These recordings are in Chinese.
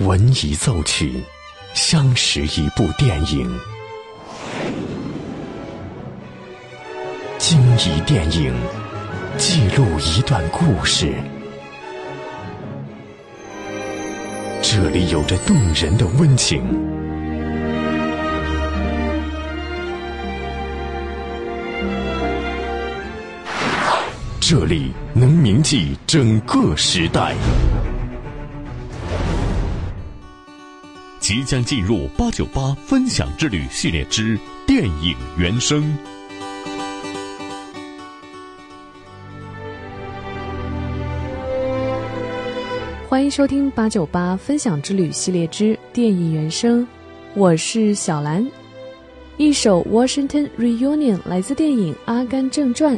文艺奏曲，相识一部电影，惊疑电影，记录一段故事。这里有着动人的温情，这里能铭记整个时代。即将进入八九八分享之旅系列之电影原声。欢迎收听八九八分享之旅系列之电影原声，我是小兰。一首《Washington Reunion》来自电影《阿甘正传》，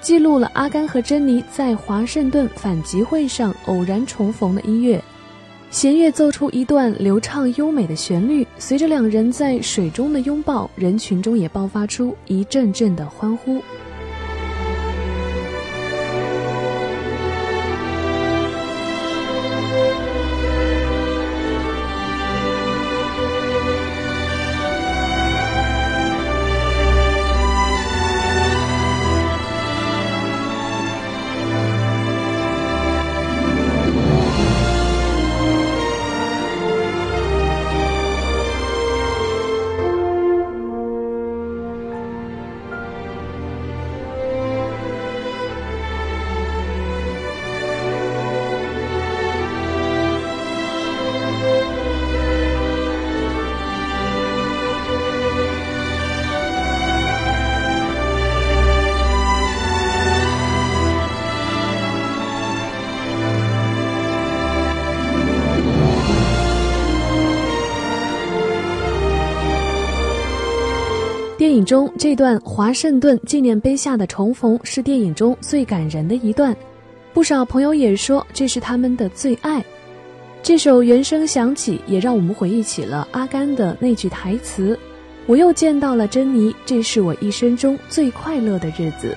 记录了阿甘和珍妮在华盛顿反击会上偶然重逢的音乐。弦乐奏出一段流畅优美的旋律，随着两人在水中的拥抱，人群中也爆发出一阵阵的欢呼。影中这段华盛顿纪念碑下的重逢是电影中最感人的一段，不少朋友也说这是他们的最爱。这首原声响起，也让我们回忆起了阿甘的那句台词：“我又见到了珍妮，这是我一生中最快乐的日子。”